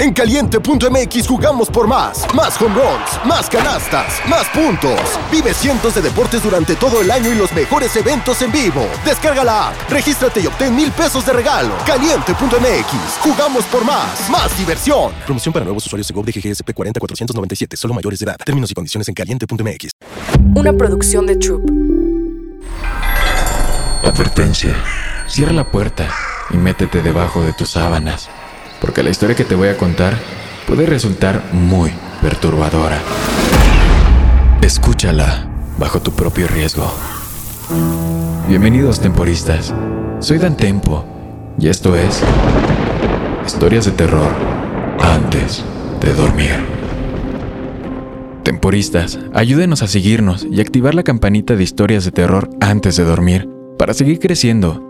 En caliente.mx jugamos por más. Más home runs, más canastas, más puntos. Vive cientos de deportes durante todo el año y los mejores eventos en vivo. Descarga la app, regístrate y obtén mil pesos de regalo. Caliente.mx, jugamos por más. Más diversión. Promoción para nuevos usuarios de GOV de GGSP 40497, solo mayores de edad. Términos y condiciones en caliente.mx. Una producción de Troop. Advertencia. Cierra la puerta y métete debajo de tus sábanas, porque la historia que te voy a contar puede resultar muy perturbadora. Escúchala bajo tu propio riesgo. Bienvenidos temporistas. Soy Dan Tempo y esto es Historias de terror antes de dormir. Temporistas, ayúdenos a seguirnos y activar la campanita de historias de terror antes de dormir para seguir creciendo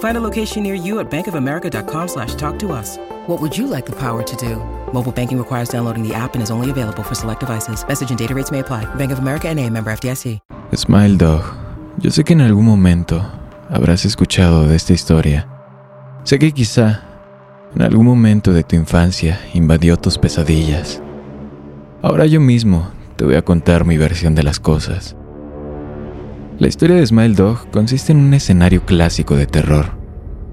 Find a location near you at bankofamerica.com slash talk to us. What would you like the power to do? Mobile banking requires downloading the app and is only available for select devices. Message and data rates may apply. Bank of America and a member FDIC. Smile Dog, yo sé que en algún momento habrás escuchado de esta historia. Sé que quizá en algún momento de tu infancia invadió tus pesadillas. Ahora yo mismo te voy a contar mi versión de las cosas. La historia de Smile Dog consiste en un escenario clásico de terror.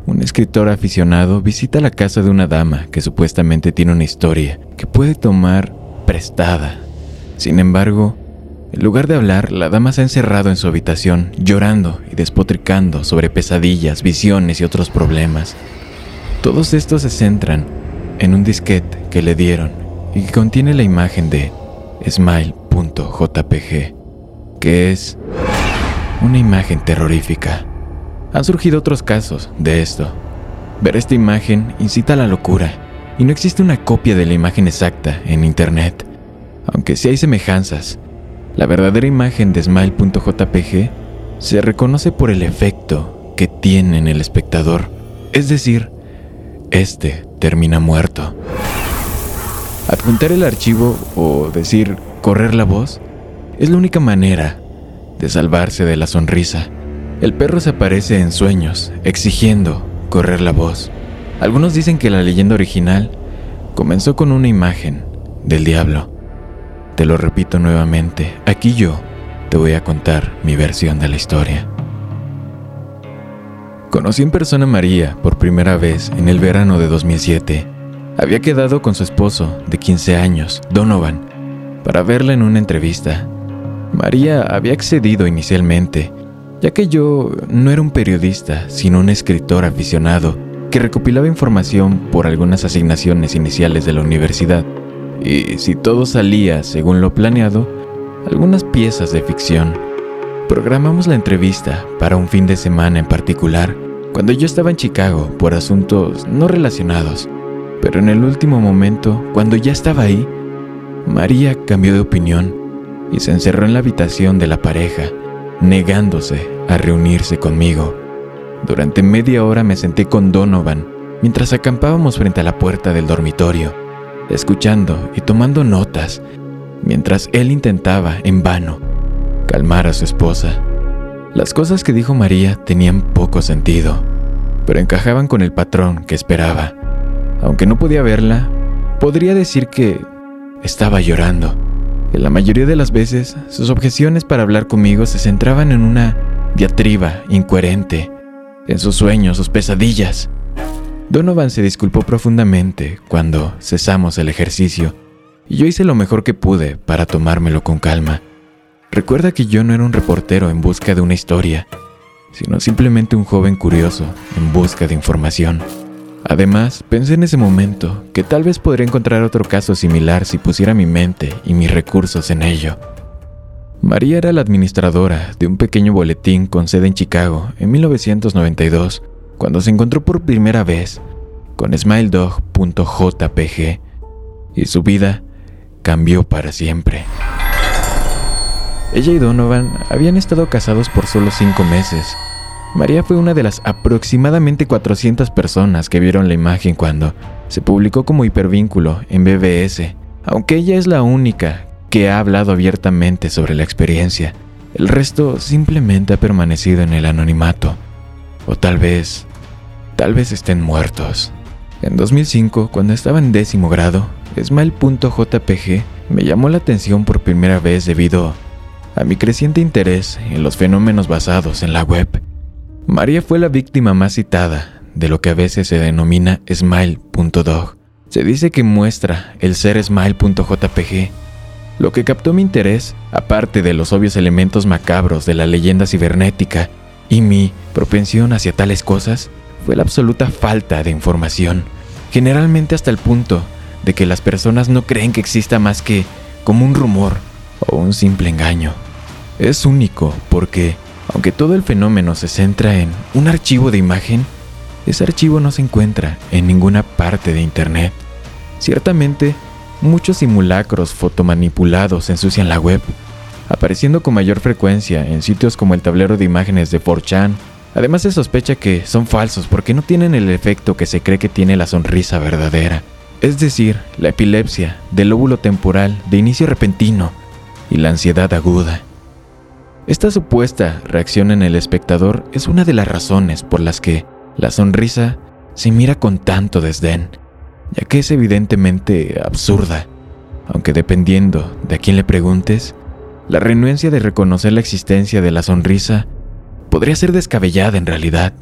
Un escritor aficionado visita la casa de una dama que supuestamente tiene una historia que puede tomar prestada. Sin embargo, en lugar de hablar, la dama se ha encerrado en su habitación, llorando y despotricando sobre pesadillas, visiones y otros problemas. Todos estos se centran en un disquete que le dieron y que contiene la imagen de smile.jpg, que es una imagen terrorífica. Han surgido otros casos de esto. Ver esta imagen incita a la locura, y no existe una copia de la imagen exacta en Internet. Aunque sí hay semejanzas, la verdadera imagen de Smile.jpg se reconoce por el efecto que tiene en el espectador, es decir, este termina muerto. Adjuntar el archivo o decir correr la voz es la única manera de salvarse de la sonrisa. El perro se aparece en sueños, exigiendo correr la voz. Algunos dicen que la leyenda original comenzó con una imagen del diablo. Te lo repito nuevamente, aquí yo te voy a contar mi versión de la historia. Conocí en persona a María por primera vez en el verano de 2007. Había quedado con su esposo de 15 años, Donovan, para verla en una entrevista. María había accedido inicialmente, ya que yo no era un periodista, sino un escritor aficionado que recopilaba información por algunas asignaciones iniciales de la universidad. Y si todo salía según lo planeado, algunas piezas de ficción. Programamos la entrevista para un fin de semana en particular, cuando yo estaba en Chicago por asuntos no relacionados. Pero en el último momento, cuando ya estaba ahí, María cambió de opinión y se encerró en la habitación de la pareja, negándose a reunirse conmigo. Durante media hora me senté con Donovan mientras acampábamos frente a la puerta del dormitorio, escuchando y tomando notas, mientras él intentaba, en vano, calmar a su esposa. Las cosas que dijo María tenían poco sentido, pero encajaban con el patrón que esperaba. Aunque no podía verla, podría decir que estaba llorando la mayoría de las veces sus objeciones para hablar conmigo se centraban en una diatriba incoherente, en sus sueños, sus pesadillas. Donovan se disculpó profundamente cuando cesamos el ejercicio y yo hice lo mejor que pude para tomármelo con calma. Recuerda que yo no era un reportero en busca de una historia, sino simplemente un joven curioso en busca de información. Además, pensé en ese momento que tal vez podría encontrar otro caso similar si pusiera mi mente y mis recursos en ello. María era la administradora de un pequeño boletín con sede en Chicago en 1992, cuando se encontró por primera vez con smiledog.jpg y su vida cambió para siempre. Ella y Donovan habían estado casados por solo cinco meses. María fue una de las aproximadamente 400 personas que vieron la imagen cuando se publicó como hipervínculo en BBS, aunque ella es la única que ha hablado abiertamente sobre la experiencia. El resto simplemente ha permanecido en el anonimato. O tal vez, tal vez estén muertos. En 2005, cuando estaba en décimo grado, Smile.jpg me llamó la atención por primera vez debido a mi creciente interés en los fenómenos basados en la web. María fue la víctima más citada de lo que a veces se denomina Smile.dog. Se dice que muestra el ser Smile.jpg. Lo que captó mi interés, aparte de los obvios elementos macabros de la leyenda cibernética y mi propensión hacia tales cosas, fue la absoluta falta de información, generalmente hasta el punto de que las personas no creen que exista más que como un rumor o un simple engaño. Es único porque, aunque todo el fenómeno se centra en un archivo de imagen, ese archivo no se encuentra en ninguna parte de Internet. Ciertamente, muchos simulacros fotomanipulados ensucian la web, apareciendo con mayor frecuencia en sitios como el tablero de imágenes de 4chan Además se sospecha que son falsos porque no tienen el efecto que se cree que tiene la sonrisa verdadera, es decir, la epilepsia del lóbulo temporal de inicio repentino y la ansiedad aguda. Esta supuesta reacción en el espectador es una de las razones por las que la sonrisa se mira con tanto desdén, ya que es evidentemente absurda, aunque dependiendo de a quién le preguntes, la renuencia de reconocer la existencia de la sonrisa podría ser descabellada en realidad.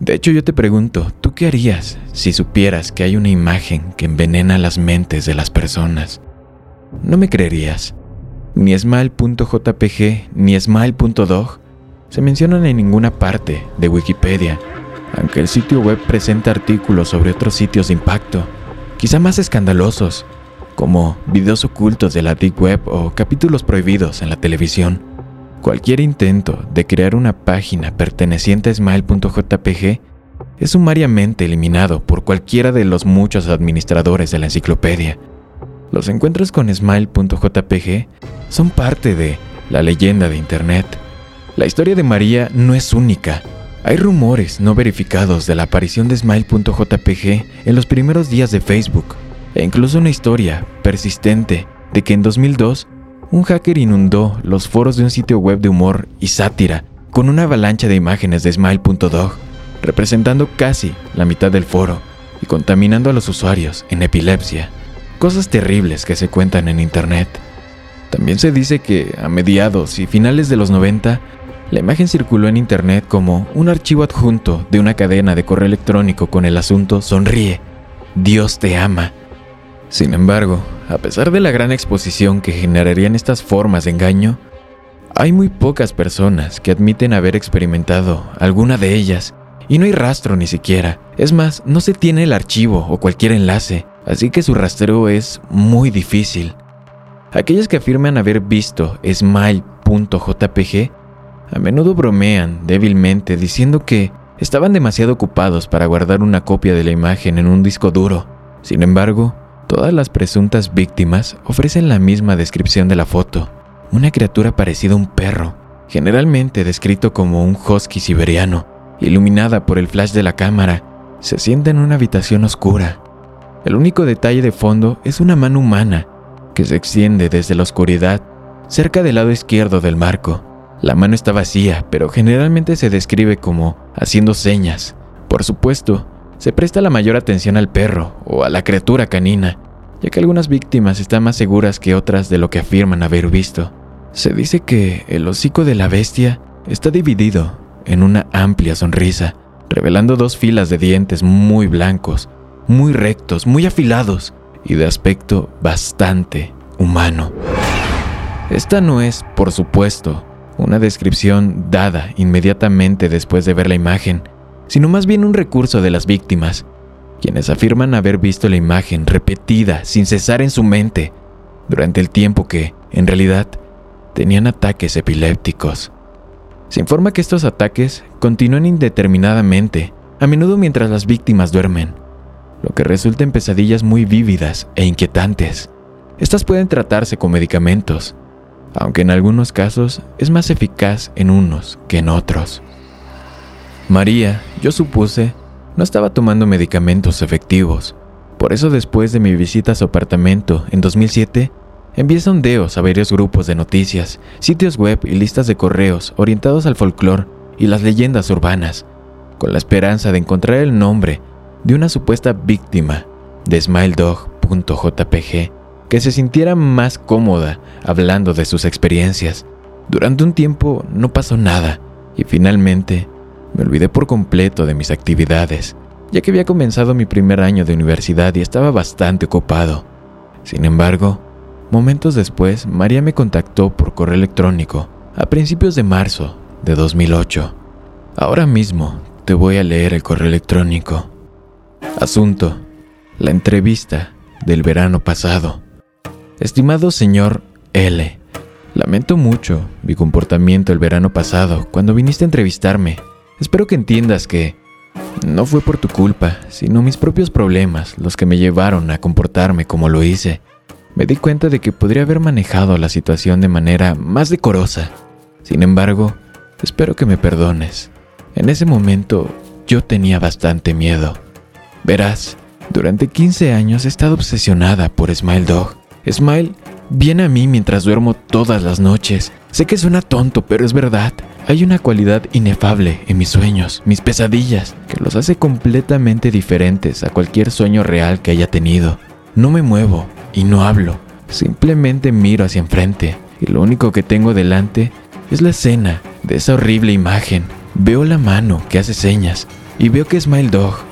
De hecho, yo te pregunto, ¿tú qué harías si supieras que hay una imagen que envenena las mentes de las personas? No me creerías. Ni smile.jpg ni smile.dog se mencionan en ninguna parte de Wikipedia, aunque el sitio web presenta artículos sobre otros sitios de impacto, quizá más escandalosos, como videos ocultos de la Deep Web o capítulos prohibidos en la televisión. Cualquier intento de crear una página perteneciente a smile.jpg es sumariamente eliminado por cualquiera de los muchos administradores de la enciclopedia. Los encuentros con smile.jpg son parte de la leyenda de Internet. La historia de María no es única. Hay rumores no verificados de la aparición de smile.jpg en los primeros días de Facebook, e incluso una historia persistente de que en 2002 un hacker inundó los foros de un sitio web de humor y sátira con una avalancha de imágenes de Smile.dog, representando casi la mitad del foro y contaminando a los usuarios en epilepsia. Cosas terribles que se cuentan en Internet. También se dice que a mediados y finales de los 90, la imagen circuló en Internet como un archivo adjunto de una cadena de correo electrónico con el asunto Sonríe, Dios te ama. Sin embargo, a pesar de la gran exposición que generarían estas formas de engaño, hay muy pocas personas que admiten haber experimentado alguna de ellas y no hay rastro ni siquiera. Es más, no se tiene el archivo o cualquier enlace, así que su rastreo es muy difícil. Aquellos que afirman haber visto smile.jpg a menudo bromean débilmente diciendo que estaban demasiado ocupados para guardar una copia de la imagen en un disco duro. Sin embargo, Todas las presuntas víctimas ofrecen la misma descripción de la foto, una criatura parecida a un perro, generalmente descrito como un husky siberiano, iluminada por el flash de la cámara, se sienta en una habitación oscura. El único detalle de fondo es una mano humana que se extiende desde la oscuridad cerca del lado izquierdo del marco. La mano está vacía, pero generalmente se describe como haciendo señas. Por supuesto, se presta la mayor atención al perro o a la criatura canina, ya que algunas víctimas están más seguras que otras de lo que afirman haber visto. Se dice que el hocico de la bestia está dividido en una amplia sonrisa, revelando dos filas de dientes muy blancos, muy rectos, muy afilados y de aspecto bastante humano. Esta no es, por supuesto, una descripción dada inmediatamente después de ver la imagen, sino más bien un recurso de las víctimas, quienes afirman haber visto la imagen repetida sin cesar en su mente durante el tiempo que, en realidad, tenían ataques epilépticos. Se informa que estos ataques continúan indeterminadamente, a menudo mientras las víctimas duermen, lo que resulta en pesadillas muy vívidas e inquietantes. estas pueden tratarse con medicamentos, aunque en algunos casos es más eficaz en unos que en otros. María, yo supuse, no estaba tomando medicamentos efectivos. Por eso después de mi visita a su apartamento en 2007, envié sondeos a varios grupos de noticias, sitios web y listas de correos orientados al folclore y las leyendas urbanas, con la esperanza de encontrar el nombre de una supuesta víctima de SmileDog.jpg que se sintiera más cómoda hablando de sus experiencias. Durante un tiempo no pasó nada y finalmente me olvidé por completo de mis actividades, ya que había comenzado mi primer año de universidad y estaba bastante ocupado. Sin embargo, momentos después, María me contactó por correo electrónico a principios de marzo de 2008. Ahora mismo te voy a leer el correo electrónico. Asunto. La entrevista del verano pasado. Estimado señor L, lamento mucho mi comportamiento el verano pasado cuando viniste a entrevistarme. Espero que entiendas que no fue por tu culpa, sino mis propios problemas los que me llevaron a comportarme como lo hice. Me di cuenta de que podría haber manejado la situación de manera más decorosa. Sin embargo, espero que me perdones. En ese momento yo tenía bastante miedo. Verás, durante 15 años he estado obsesionada por Smile Dog. Smile viene a mí mientras duermo todas las noches. Sé que suena tonto, pero es verdad. Hay una cualidad inefable en mis sueños, mis pesadillas, que los hace completamente diferentes a cualquier sueño real que haya tenido. No me muevo y no hablo, simplemente miro hacia enfrente y lo único que tengo delante es la escena de esa horrible imagen. Veo la mano que hace señas y veo que Smile Dog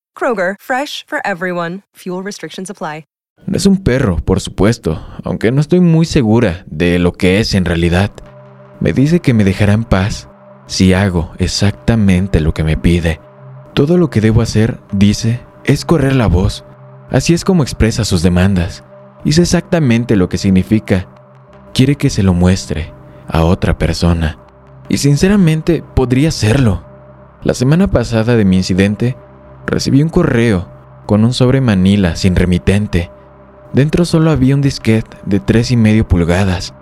Kroger, fresh for everyone. Fuel restrictions apply. Es un perro, por supuesto, aunque no estoy muy segura de lo que es en realidad. Me dice que me dejará en paz si hago exactamente lo que me pide. Todo lo que debo hacer, dice, es correr la voz. Así es como expresa sus demandas. Hice exactamente lo que significa. Quiere que se lo muestre a otra persona. Y sinceramente podría hacerlo. La semana pasada de mi incidente, recibí un correo con un sobre Manila sin remitente Dentro solo había un disquete de 3,5 pulgadas.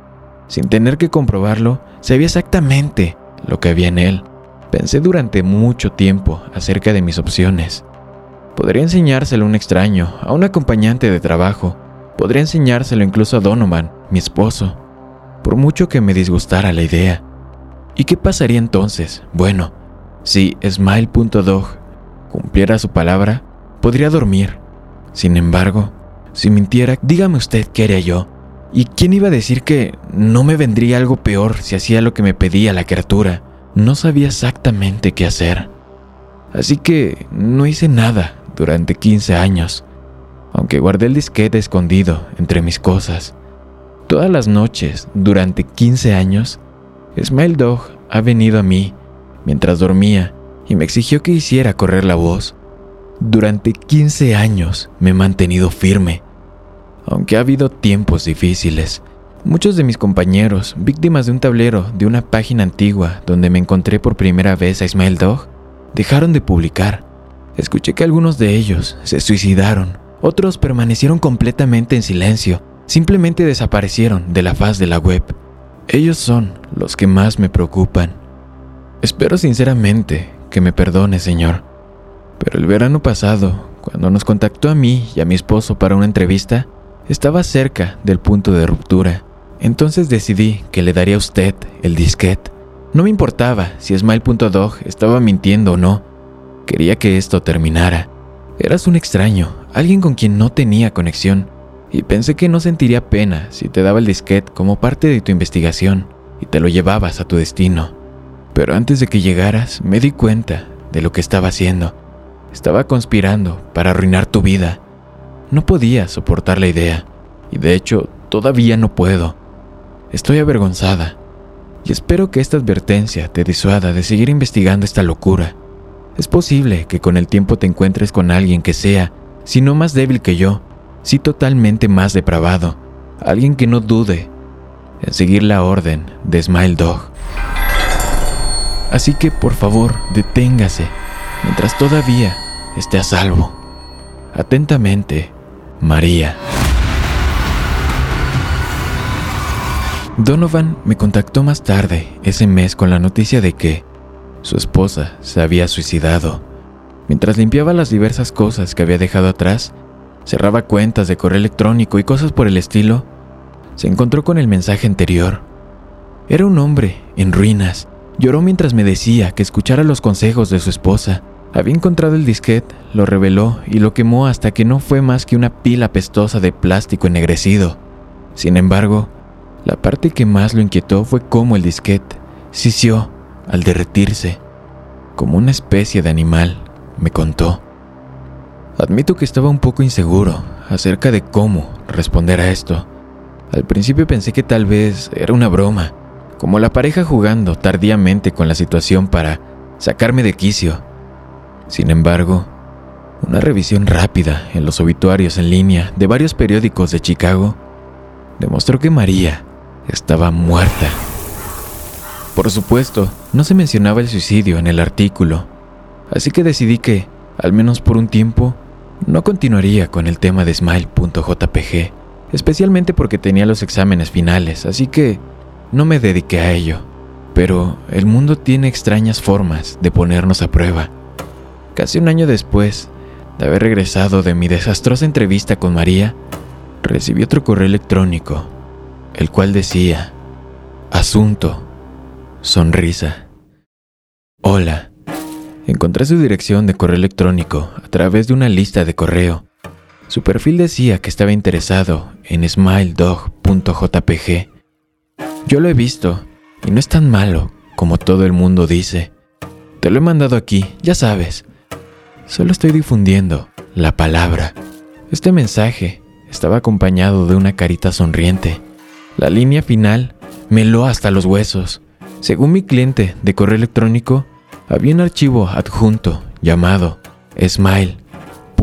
Sin tener que comprobarlo, sabía exactamente lo que había en él. Pensé durante mucho tiempo acerca de mis opciones. Podría enseñárselo a un extraño, a un acompañante de trabajo. Podría enseñárselo incluso a Donovan, mi esposo. Por mucho que me disgustara la idea. ¿Y qué pasaría entonces? Bueno, si Smile.dog cumpliera su palabra, podría dormir. Sin embargo, si mintiera, dígame usted qué haría yo. ¿Y quién iba a decir que no me vendría algo peor si hacía lo que me pedía la criatura? No sabía exactamente qué hacer. Así que no hice nada durante 15 años, aunque guardé el disquete escondido entre mis cosas. Todas las noches, durante 15 años, Smile Dog ha venido a mí mientras dormía y me exigió que hiciera correr la voz. Durante 15 años me he mantenido firme, aunque ha habido tiempos difíciles. Muchos de mis compañeros, víctimas de un tablero de una página antigua donde me encontré por primera vez a Ismael Dog, dejaron de publicar. Escuché que algunos de ellos se suicidaron, otros permanecieron completamente en silencio, simplemente desaparecieron de la faz de la web. Ellos son los que más me preocupan. Espero sinceramente que me perdone, Señor pero el verano pasado, cuando nos contactó a mí y a mi esposo para una entrevista, estaba cerca del punto de ruptura. Entonces decidí que le daría a usted el disquete. No me importaba si Smile.dog estaba mintiendo o no. Quería que esto terminara. Eras un extraño, alguien con quien no tenía conexión, y pensé que no sentiría pena si te daba el disquete como parte de tu investigación y te lo llevabas a tu destino. Pero antes de que llegaras, me di cuenta de lo que estaba haciendo. Estaba conspirando para arruinar tu vida. No podía soportar la idea, y de hecho todavía no puedo. Estoy avergonzada y espero que esta advertencia te disuada de seguir investigando esta locura. Es posible que con el tiempo te encuentres con alguien que sea, si no más débil que yo, si totalmente más depravado, alguien que no dude en seguir la orden de Smile Dog. Así que por favor, deténgase mientras todavía esté a salvo. Atentamente, María. Donovan me contactó más tarde ese mes con la noticia de que su esposa se había suicidado. Mientras limpiaba las diversas cosas que había dejado atrás, cerraba cuentas de correo electrónico y cosas por el estilo, se encontró con el mensaje anterior. Era un hombre en ruinas. Lloró mientras me decía que escuchara los consejos de su esposa. Había encontrado el disquete, lo reveló y lo quemó hasta que no fue más que una pila pestosa de plástico ennegrecido. Sin embargo, la parte que más lo inquietó fue cómo el disquete sisió al derretirse, como una especie de animal, me contó. Admito que estaba un poco inseguro acerca de cómo responder a esto. Al principio pensé que tal vez era una broma, como la pareja jugando tardíamente con la situación para sacarme de quicio. Sin embargo, una revisión rápida en los obituarios en línea de varios periódicos de Chicago demostró que María estaba muerta. Por supuesto, no se mencionaba el suicidio en el artículo, así que decidí que, al menos por un tiempo, no continuaría con el tema de Smile.jpg, especialmente porque tenía los exámenes finales, así que no me dediqué a ello. Pero el mundo tiene extrañas formas de ponernos a prueba. Casi un año después de haber regresado de mi desastrosa entrevista con María, recibí otro correo electrónico el cual decía, Asunto, sonrisa. Hola, encontré su dirección de correo electrónico a través de una lista de correo. Su perfil decía que estaba interesado en smiledog.jpg. Yo lo he visto y no es tan malo como todo el mundo dice. Te lo he mandado aquí, ya sabes. Solo estoy difundiendo la palabra. Este mensaje estaba acompañado de una carita sonriente la línea final me hasta los huesos. Según mi cliente de correo electrónico, había un archivo adjunto llamado smile.jpg.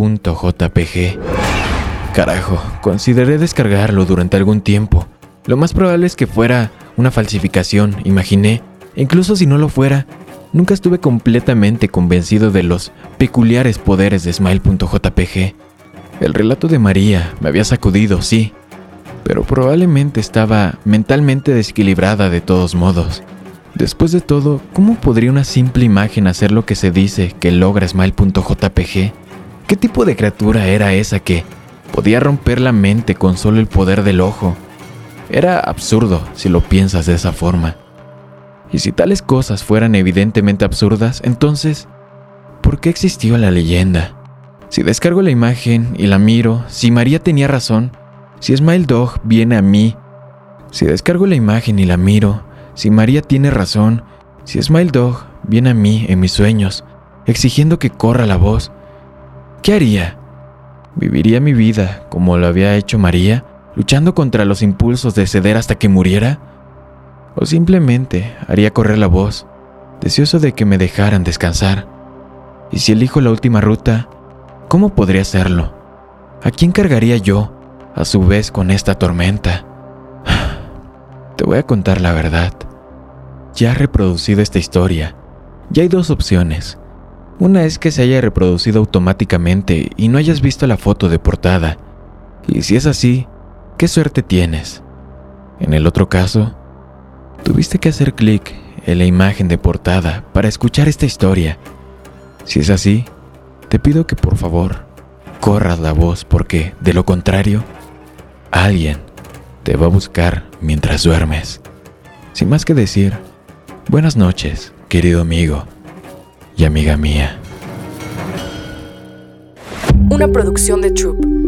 Carajo, consideré descargarlo durante algún tiempo. Lo más probable es que fuera una falsificación, imaginé. incluso si no lo fuera, nunca estuve completamente convencido de los peculiares poderes de smile.jpg. El relato de María me había sacudido, sí, pero probablemente estaba mentalmente desequilibrada de todos modos. Después de todo, ¿cómo podría una simple imagen hacer lo que se dice que logra Smile.jpg? ¿Qué tipo de criatura era esa que podía romper la mente con solo el poder del ojo? Era absurdo si lo piensas de esa forma. Y si tales cosas fueran evidentemente absurdas, entonces, ¿por qué existió la leyenda? Si descargo la imagen y la miro, si María tenía razón, si Smile Dog viene a mí, si descargo la imagen y la miro, si María tiene razón, si Smile Dog viene a mí en mis sueños, exigiendo que corra la voz, ¿qué haría? ¿Viviría mi vida como lo había hecho María, luchando contra los impulsos de ceder hasta que muriera? ¿O simplemente haría correr la voz, deseoso de que me dejaran descansar? Y si elijo la última ruta, ¿cómo podría hacerlo? ¿A quién cargaría yo a su vez con esta tormenta. Te voy a contar la verdad. Ya he reproducido esta historia. Ya hay dos opciones. Una es que se haya reproducido automáticamente y no hayas visto la foto de portada. Y si es así, qué suerte tienes. En el otro caso, tuviste que hacer clic en la imagen de portada para escuchar esta historia. Si es así, te pido que por favor corras la voz porque, de lo contrario, Alguien te va a buscar mientras duermes. Sin más que decir, buenas noches, querido amigo y amiga mía. Una producción de Troop.